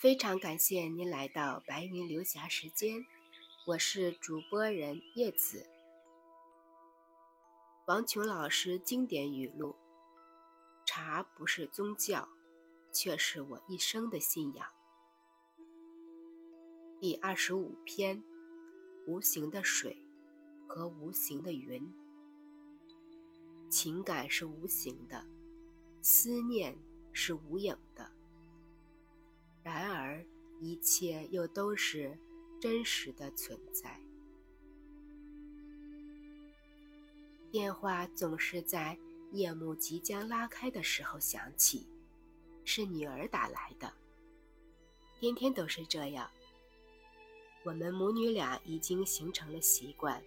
非常感谢您来到白云流霞时间，我是主播人叶子。王琼老师经典语录：茶不是宗教，却是我一生的信仰。第二十五篇：无形的水和无形的云。情感是无形的，思念是无影的。然而，一切又都是真实的存在。电话总是在夜幕即将拉开的时候响起，是女儿打来的。天天都是这样，我们母女俩已经形成了习惯。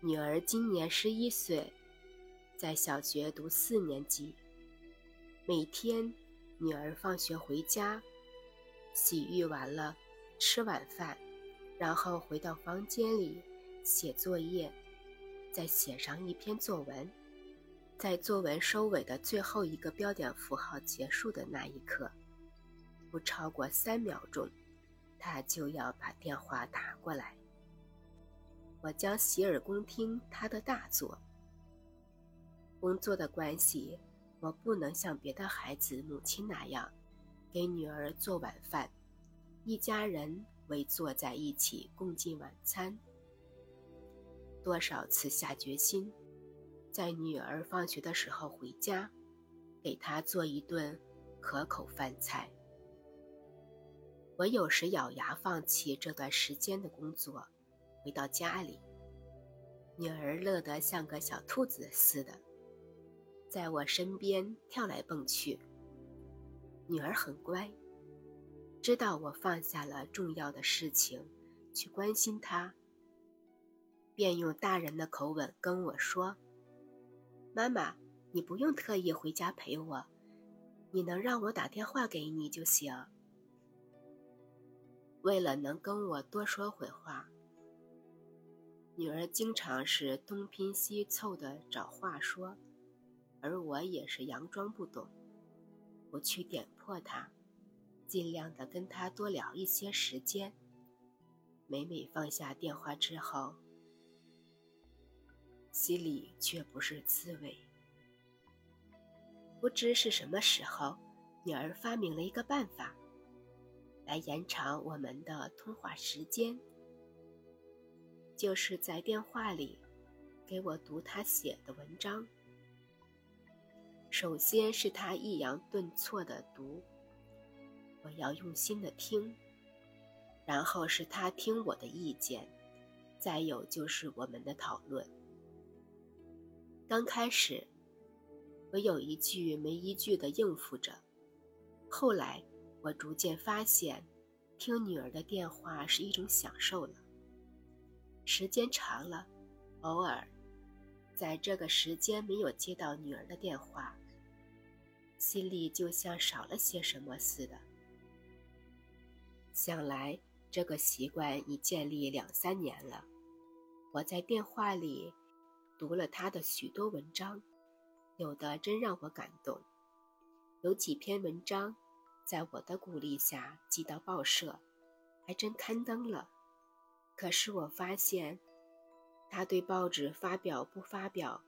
女儿今年十一岁，在小学读四年级。每天，女儿放学回家，洗浴完了，吃晚饭，然后回到房间里写作业，再写上一篇作文。在作文收尾的最后一个标点符号结束的那一刻，不超过三秒钟，他就要把电话打过来。我将洗耳恭听他的大作。工作的关系，我不能像别的孩子母亲那样，给女儿做晚饭，一家人围坐在一起共进晚餐。多少次下决心，在女儿放学的时候回家，给她做一顿可口饭菜。我有时咬牙放弃这段时间的工作。回到家里，女儿乐得像个小兔子似的，在我身边跳来蹦去。女儿很乖，知道我放下了重要的事情去关心她，便用大人的口吻跟我说：“妈妈，你不用特意回家陪我，你能让我打电话给你就行。”为了能跟我多说会话。女儿经常是东拼西凑的找话说，而我也是佯装不懂，不去点破他，尽量的跟他多聊一些时间。每每放下电话之后，心里却不是滋味。不知是什么时候，女儿发明了一个办法，来延长我们的通话时间。就是在电话里给我读他写的文章。首先是他抑扬顿挫的读，我要用心的听；然后是他听我的意见，再有就是我们的讨论。刚开始，我有一句没一句的应付着，后来我逐渐发现，听女儿的电话是一种享受了。时间长了，偶尔在这个时间没有接到女儿的电话，心里就像少了些什么似的。想来这个习惯已建立两三年了。我在电话里读了他的许多文章，有的真让我感动，有几篇文章在我的鼓励下寄到报社，还真刊登了。可是我发现，他对报纸发表不发表，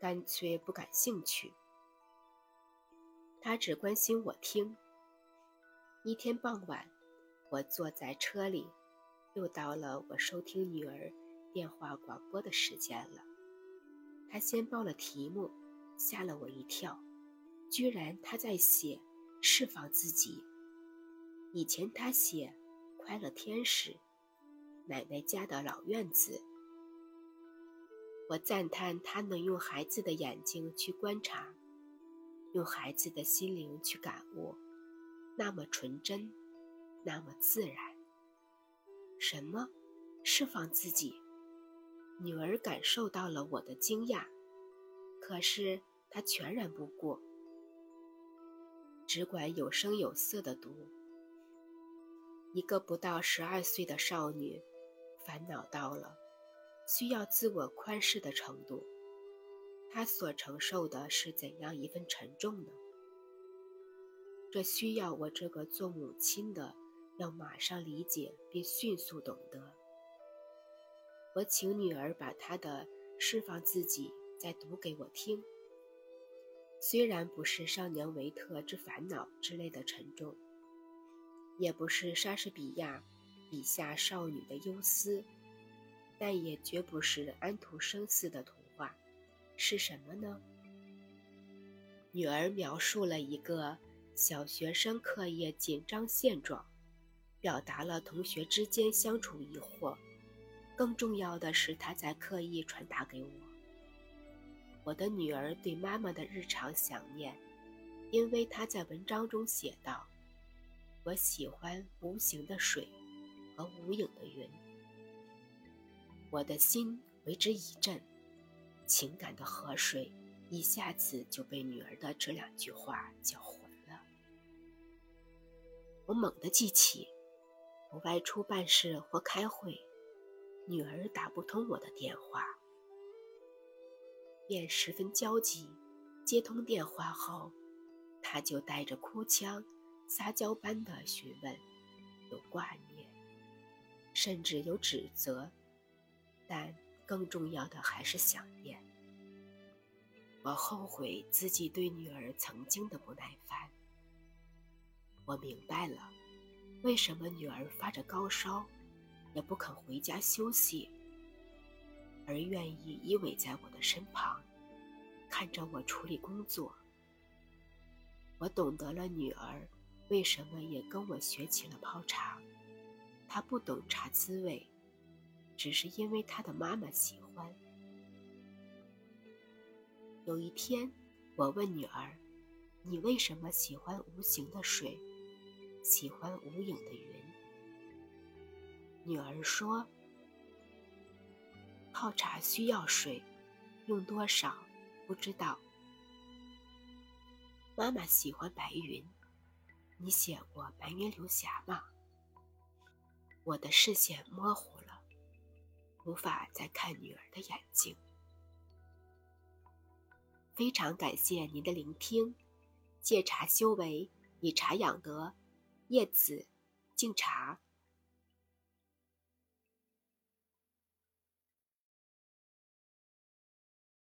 干脆不感兴趣。他只关心我听。一天傍晚，我坐在车里，又到了我收听女儿电话广播的时间了。他先报了题目，吓了我一跳，居然他在写释放自己。以前他写快乐天使。奶奶家的老院子，我赞叹他能用孩子的眼睛去观察，用孩子的心灵去感悟，那么纯真，那么自然。什么？释放自己？女儿感受到了我的惊讶，可是她全然不顾，只管有声有色的读。一个不到十二岁的少女。烦恼到了需要自我宽恕的程度，他所承受的是怎样一份沉重呢？这需要我这个做母亲的要马上理解并迅速懂得。我请女儿把她的《释放自己》再读给我听。虽然不是少年维特之烦恼之类的沉重，也不是莎士比亚笔下少女的忧思，但也绝不是安徒生似的童话。是什么呢？女儿描述了一个小学生课业紧张现状，表达了同学之间相处疑惑。更重要的是，她在刻意传达给我。我的女儿对妈妈的日常想念，因为她在文章中写道：“我喜欢无形的水和无影的云。”我的心为之一震，情感的河水一下子就被女儿的这两句话搅浑了。我猛地记起，我外出办事或开会。女儿打不通我的电话，便十分焦急。接通电话后，她就带着哭腔、撒娇般的询问，有挂念，甚至有指责，但更重要的还是想念。我后悔自己对女儿曾经的不耐烦。我明白了，为什么女儿发着高烧。也不肯回家休息，而愿意依偎在我的身旁，看着我处理工作。我懂得了女儿为什么也跟我学起了泡茶。她不懂茶滋味，只是因为他的妈妈喜欢。有一天，我问女儿：“你为什么喜欢无形的水，喜欢无影的云？”女儿说：“泡茶需要水，用多少不知道。”妈妈喜欢白云，你写过《白云流霞》吗？我的视线模糊，无法再看女儿的眼睛。非常感谢您的聆听，借茶修为，以茶养德。叶子，敬茶。